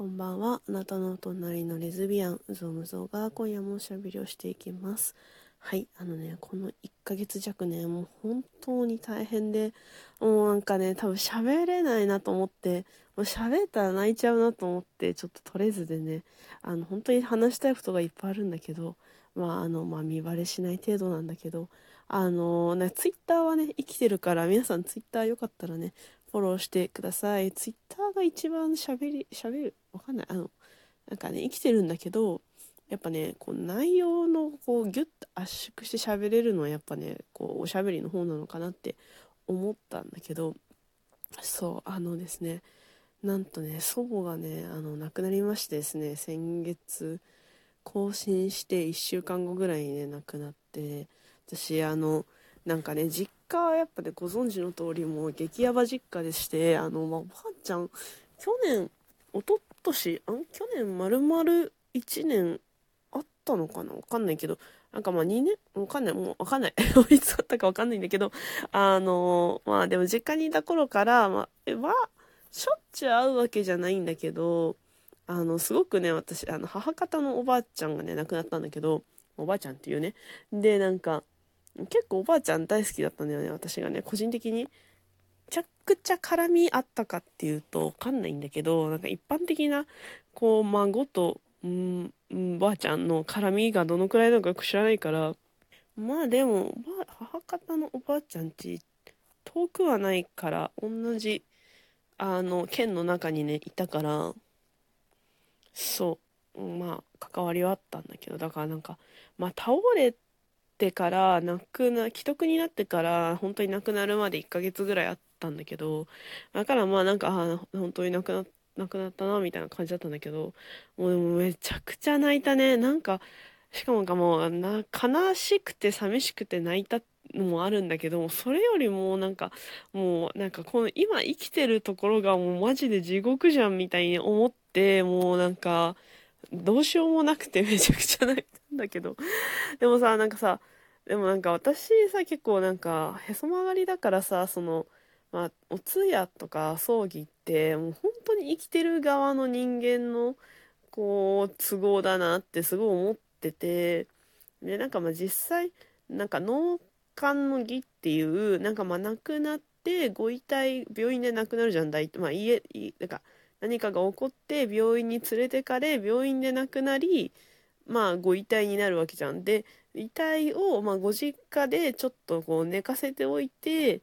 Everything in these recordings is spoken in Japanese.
こんばんは。あなたの隣のレズビアン、うぞうむぞが今夜もおしゃべりをしていきます。はい。あのね、この1ヶ月弱ね、もう本当に大変で、もうなんかね、多分喋れないなと思って、もう喋ったら泣いちゃうなと思って、ちょっと取れずでね、あの、本当に話したいことがいっぱいあるんだけど、まあ、あの、まあ、見バレしない程度なんだけど、あのね、ツイッターはね、生きてるから、皆さんツイッターよかったらね、フォローしてください。ツイッターが一番喋り、喋る、わかんない。あの、なんかね、生きてるんだけど、やっぱね、こう内容のこうギュッと圧縮して喋れるのはやっぱね、こうおしゃべりの方なのかなって思ったんだけど、そう、あのですね、なんとね、祖母がね、あの、亡くなりましてですね、先月、更新して1週間後ぐらいにね、亡くなって、私、あの、なんかね、実家はやっぱね、ご存知の通りもう激ヤバ実家でして、あの、まあ、おばあちゃん、去年、おととし、あ去年丸々1年あったのかな？わかんないけど、なんかまあ2年、わかんない、もうわかんない。いつあったかわかんないんだけど、あの、まあでも実家にいた頃から、まあ、まあ、しょっちゅう会うわけじゃないんだけど、あの、すごくね、私、あの、母方のおばあちゃんがね、亡くなったんだけど、おばあちゃんっていうね。で、なんか、結構おばあちゃん大好きだったんだよね、私がね、個人的に。めちゃくちゃ絡みあったかっていうとわかんないんだけど、なんか一般的な、こう、孫と、うん、ばあちゃんの絡みがどのくらいなのか知らないから、まあでも、母方のおばあちゃんち、遠くはないから、同じ、あの、県の中にね、いたから、そう、まあ、関わりはあったんだけど、だからなんか、まあ、倒れてから亡くな既得になってから本当に亡くなるまで1ヶ月ぐらいあってたんだけどだからまあなんかあ本当に亡くな亡くなったなみたいな感じだったんだけどもうめちゃくちゃ泣いたね。なんかしかもかもうな悲しくて寂しくて泣いたのもあるんだけどそれよりもなんかもうなんかこの今生きてるところがもうマジで地獄じゃんみたいに思ってもうなんかどうしようもなくて めちゃくちゃ泣いたんだけど。でもさなんかさでもなんか私さ結構なんかへそ曲がりだからさそのまあお通夜とか葬儀ってもう本当に生きてる側の人間のこう都合だなってすごい思っててでなんかまあ実際なんか脳幹の儀っていうなんかまあ亡くなってご遺体病院で亡くなるじゃん大まあ家なんか何かが起こって病院に連れてかれ病院で亡くなりまあご遺体になるわけじゃん。で遺体を、まあ、ご実家でちょっとこう寝かせておいて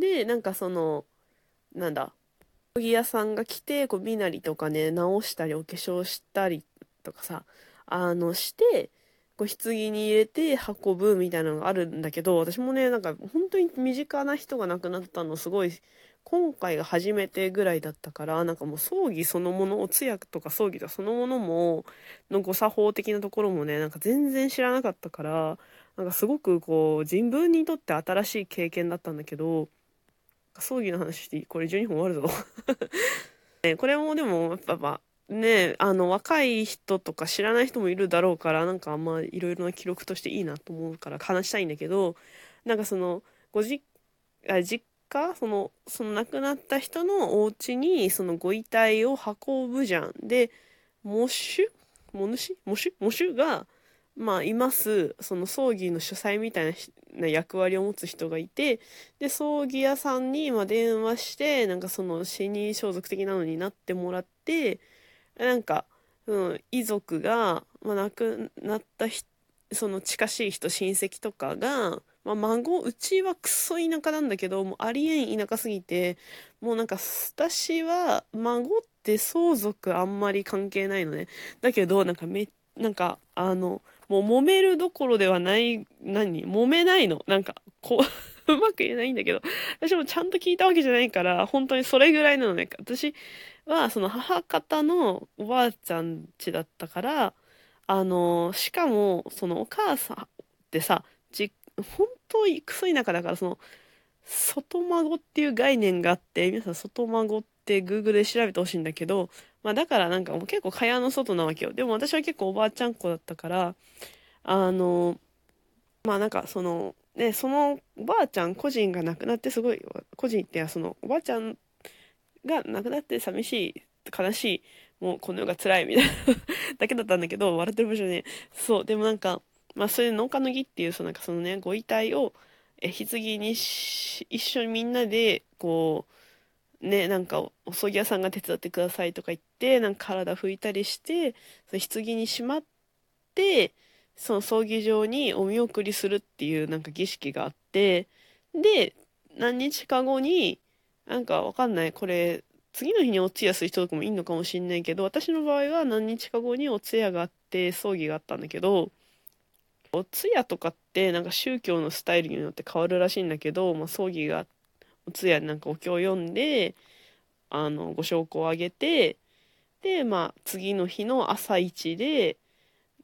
でなんかそのなんだ葬儀屋さんが来てこう身なりとかね直したりお化粧したりとかさあのしてこう棺に入れて運ぶみたいなのがあるんだけど私もねなんか本当に身近な人が亡くなったのすごい今回が初めてぐらいだったからなんかもう葬儀そのものお通夜とか葬儀とかそのものものご作法的なところもねなんか全然知らなかったからなんかすごくこう人文にとって新しい経験だったんだけど葬儀の話してこれ12分終わるぞ。ね、これもでもやっぱ、ねあの若い人とか知らない人もいるだろうからなんかあんまいろいろな記録としていいなと思うから話したいんだけどなんかそのごじあ実家？そのその亡くなった人のお家にそのご遺体を運ぶじゃん。で喪主？喪主？喪主？喪主がまあいますその葬儀の主催みたいな役割を持つ人がいてで葬儀屋さんにま電話してなんかその死に装束的なのになってもらってなんか、うん、遺族が、まあ、亡くなったその近しい人親戚とかがまあ、孫、うちはクソ田舎なんだけど、もうありえん田舎すぎて、もうなんか、私は、孫って相続あんまり関係ないのね。だけど、なんかめ、なんか、あの、もう揉めるどころではない、何？揉めないの？なんか、こう、うまく言えないんだけど、私もちゃんと聞いたわけじゃないから、本当にそれぐらいなのね。私は、その母方のおばあちゃん家だったから、あの、しかも、そのお母さんってさ、実本当にクソ田舎だからその外孫っていう概念があって皆さん外孫って Google で調べてほしいんだけど、まあ、だからなんかもう結構蚊帳の外なわけよでも私は結構おばあちゃん子だったからあのまあなんかそのねそのおばあちゃん個人が亡くなってすごい個人ってそのおばあちゃんが亡くなって寂しい悲しいもうこの世が辛いみたいな だけだったんだけど、笑ってる場所ね。そう、でもなんか、まあそれで農家の儀っていう、そのなんかそのね、ご遺体を、え、棺に一緒にみんなで、こう、ね、なんか、お葬儀屋さんが手伝ってくださいとか言って、なんか体拭いたりして、その棺にしまって、その葬儀場にお見送りするっていうなんか儀式があって、で、何日か後に、なんかわかんない、これ、次の日にお通夜する人とかもいいのかもしんないけど、私の場合は何日か後にお通夜があって、葬儀があったんだけど、お通夜とかってなんか宗教のスタイルによって変わるらしいんだけど、まあ、葬儀があってお通夜なんかお経を読んであのご証拠をあげてでまあ次の日の朝一で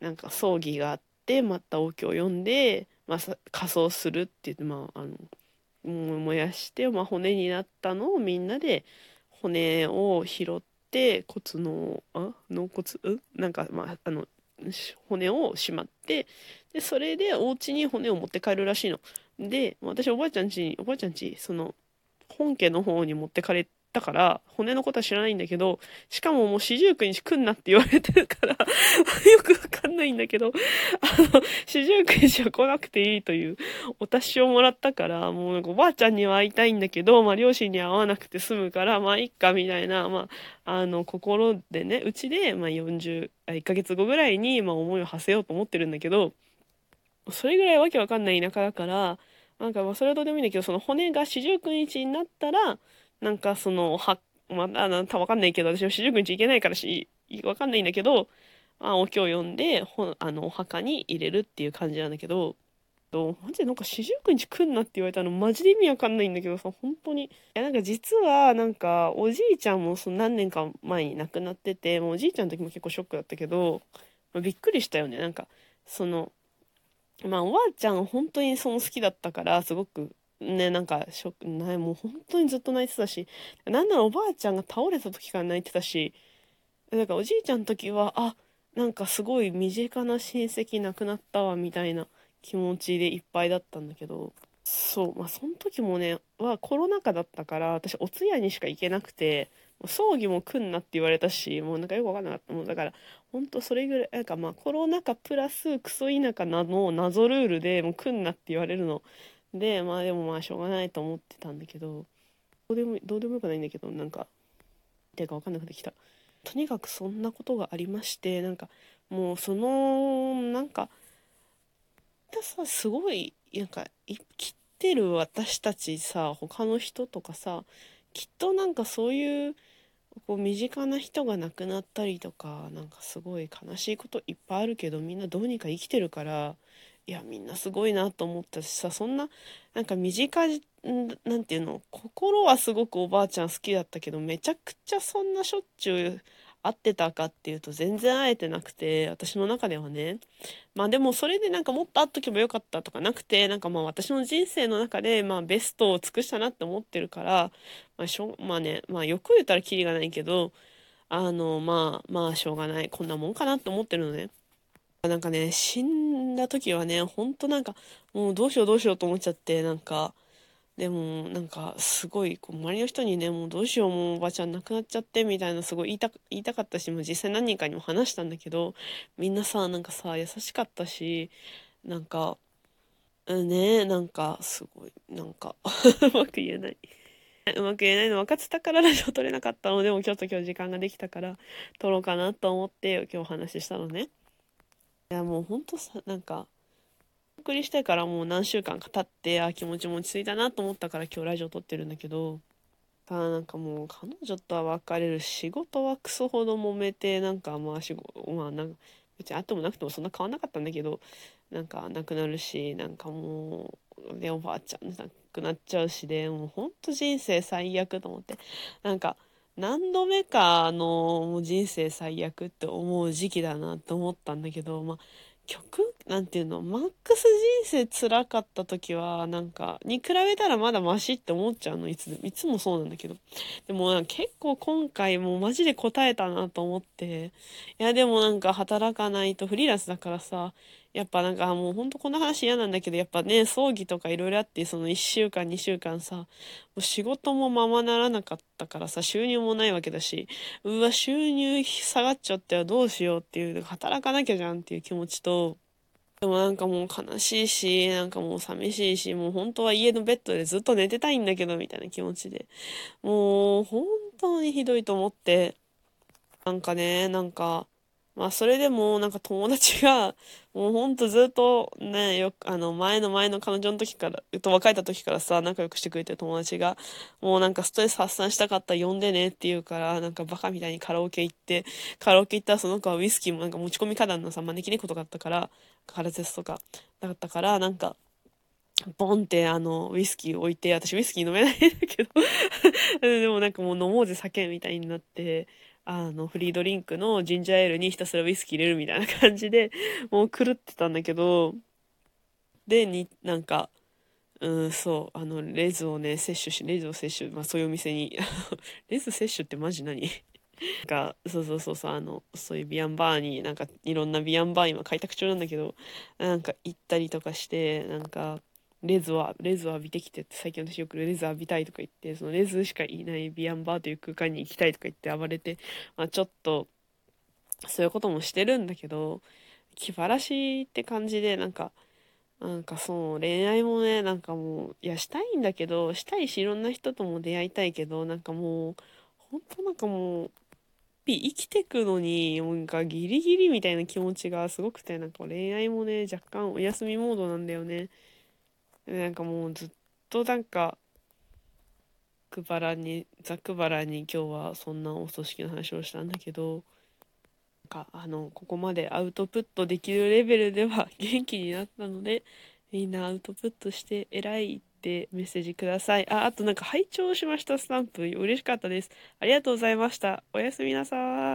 なんか葬儀があってまたお経を読んで、まあ、仮装するって言ってまああの燃やして、まあ、骨になったのをみんなで骨を拾って骨のあ納骨ん？なんかまああの骨をしまってでそれでお家に骨を持って帰るらしいの。で私おばあちゃんちおばあちゃんちその本家の方に持ってかれだから、骨のことは知らないんだけど、しかももう四十九日来んなって言われてるから よくわかんないんだけど、あの、四十九日は来なくていいというお達しをもらったから、もうなんかおばあちゃんには会いたいんだけど、まあ両親には会わなくて済むから、まあいっかみたいな、まあ、あの、心でね、うちで、まあ40、1ヶ月後ぐらいに、まあ思いを馳せようと思ってるんだけど、それぐらいわけわかんない田舎だから、なんかまあそれはどうでもいいんだけど、その骨が四十九日になったら、なんかその、は、まあ、あの、わかんないけど、私は四十九日行けないからし、わかんないんだけど、まあ、お経を読んで、ほあの、お墓に入れるっていう感じなんだけど、マジでなんか四十九日来んなって言われたのマジで意味わかんないんだけどさ、本当に。いや、なんか実は、なんか、おじいちゃんもその何年か前に亡くなってて、もうおじいちゃんの時も結構ショックだったけど、ま、びっくりしたよね。なんか、その、まあ、おばあちゃん本当にその好きだったから、すごくね、なんか、ショック、ない、もう本当にずっと泣いてたし、なんならおばあちゃんが倒れた時から泣いてたし、なんかおじいちゃんの時は、あ、なんかすごい身近な親戚亡くなったわ、みたいな気持ちでいっぱいだったんだけど、そう、まあその時もね、はコロナ禍だったから、私お通夜にしか行けなくて、葬儀も来んなって言われたし、もうなんかよくわかんなかった。もうだから、ほんとそれぐらい、なんかまあコロナ禍プラスクソ田舎なの謎ルールでもう来んなって言われるのでまあでもまあしょうがないと思ってたんだけどどうでもどうでもよくないんだけどなんかていうか分かんなくてきたとにかくそんなことがありましてなんかもうそのなんかさすごいなんか生きてる私たちさ他の人とかさきっとなんかそういうこう身近な人が亡くなったりとかなんかすごい悲しいこといっぱいあるけどみんなどうにか生きてるからいやみんなすごいなと思ったしさそんななんか身近なんていうの心はすごくおばあちゃん好きだったけどめちゃくちゃそんなしょっちゅう会ってたかっていうと全然会えてなくて私の中ではねまあでもそれでなんかもっと会っとけばよかったとかなくてなんかまあ私の人生の中でまあベストを尽くしたなって思ってるから、まあ、しょまあねまあよく言ったらキリがないけどあのまあまあしょうがないこんなもんかなって思ってるのね。なんかね、死んだ時はね、ほんとなんか、もうどうしようどうしようと思っちゃって、なんか、でも、なんか、すごい、こう、周りの人にね、もうどうしよう、もうおばちゃん亡くなっちゃって、みたいな、すごい言いた、言いたかったし、もう実際何人かにも話したんだけど、みんなさ、なんかさ、優しかったし、なんか、ね、なんか、すごい、なんか うまく言えない。うまく言えないの分かってたからラジオ撮れなかったのでもちょっと今日時間ができたから撮ろうかなと思って今日お話ししたのね。いやもうほんとさなんか送りしてからもう何週間か経ってあ気持ちも落ち着いたなと思ったから今日ラジオ撮ってるんだけどただなんかもう彼女とは別れる仕事はクソほど揉めてなんかまあ仕事まあなんか別にあってもなくてもそんな変わんなかったんだけどなんかなくなるしなんかもうでおばあちゃん亡くなっちゃうしでもうほんと人生最悪と思って。なんか何度目かのもう人生最悪って思う時期だなって思ったんだけど、まあ、極なんていうの、マックス人生辛かった時は、なんか、に比べたらまだマシって思っちゃうの、いつも。いつもそうなんだけど。でも結構今回もうマジで答えたなと思って。いや、でもなんか働かないとフリーランスだからさ、やっぱなんかもうほんとこの話嫌なんだけど、やっぱね、葬儀とかいろいろあって、その1週間2週間さ、もう仕事もままならなかったからさ、収入もないわけだし、うわ、収入下がっちゃったよ、どうしようっていう、働かなきゃじゃんっていう気持ちと、でもなんかもう悲しいし、なんかもう寂しいし、もう本当は家のベッドでずっと寝てたいんだけど、みたいな気持ちで。もう本当にひどいと思って、なんかね、なんか、まあそれでもなんか友達がもうほんとずっとね、よくあの前の前の彼女の時から、と別れた時からさ、仲良くしてくれてる友達が、もうなんかストレス発散したかったら呼んでねって言うから、なんかバカみたいにカラオケ行って、カラオケ行ったらその子はウイスキーもなんか持ち込み花壇のさ、招き猫とかあったから、カラテスとか、だったから、なんか、ボンってあの、ウイスキー置いて、私ウイスキー飲めないんだけど でもなんかもう飲もうぜ酒みたいになって、あの、フリードリンクのジンジャーエールにひたすらウイスキー入れるみたいな感じで、もう狂ってたんだけど、で、に、なんか、うん、そう、あの、レズをね、摂取し、レズを摂取、まあそういうお店に、レズ摂取ってマジ何？なんか、そうそうそうそう、あの、そういうビアンバーに、なんか、いろんなビアンバー今開拓中なんだけど、なんか行ったりとかして、なんか、レズは、レズを浴びてきてって、最近私よくレズ浴びたいとか言って、そのレズしかいないビアンバーという空間に行きたいとか言って暴れて、まあちょっと、そういうこともしてるんだけど、気晴らしって感じで、なんか、なんかそう、恋愛もね、なんかもう、いや、したいんだけど、したいし、いろんな人とも出会いたいけど、なんかもう、本当なんかもう、生きてくのに、なんかギリギリみたいな気持ちがすごくて、なんか恋愛もね、若干お休みモードなんだよね。なんかもうずっとなんかくばらにざくばらに今日はそんなお葬式の話をしたんだけどなんかあのここまでアウトプットできるレベルでは元気になったのでみんなアウトプットして偉いってメッセージください。ああとなんか拝聴しましたスタンプ。嬉しかったです。ありがとうございました。おやすみなさい。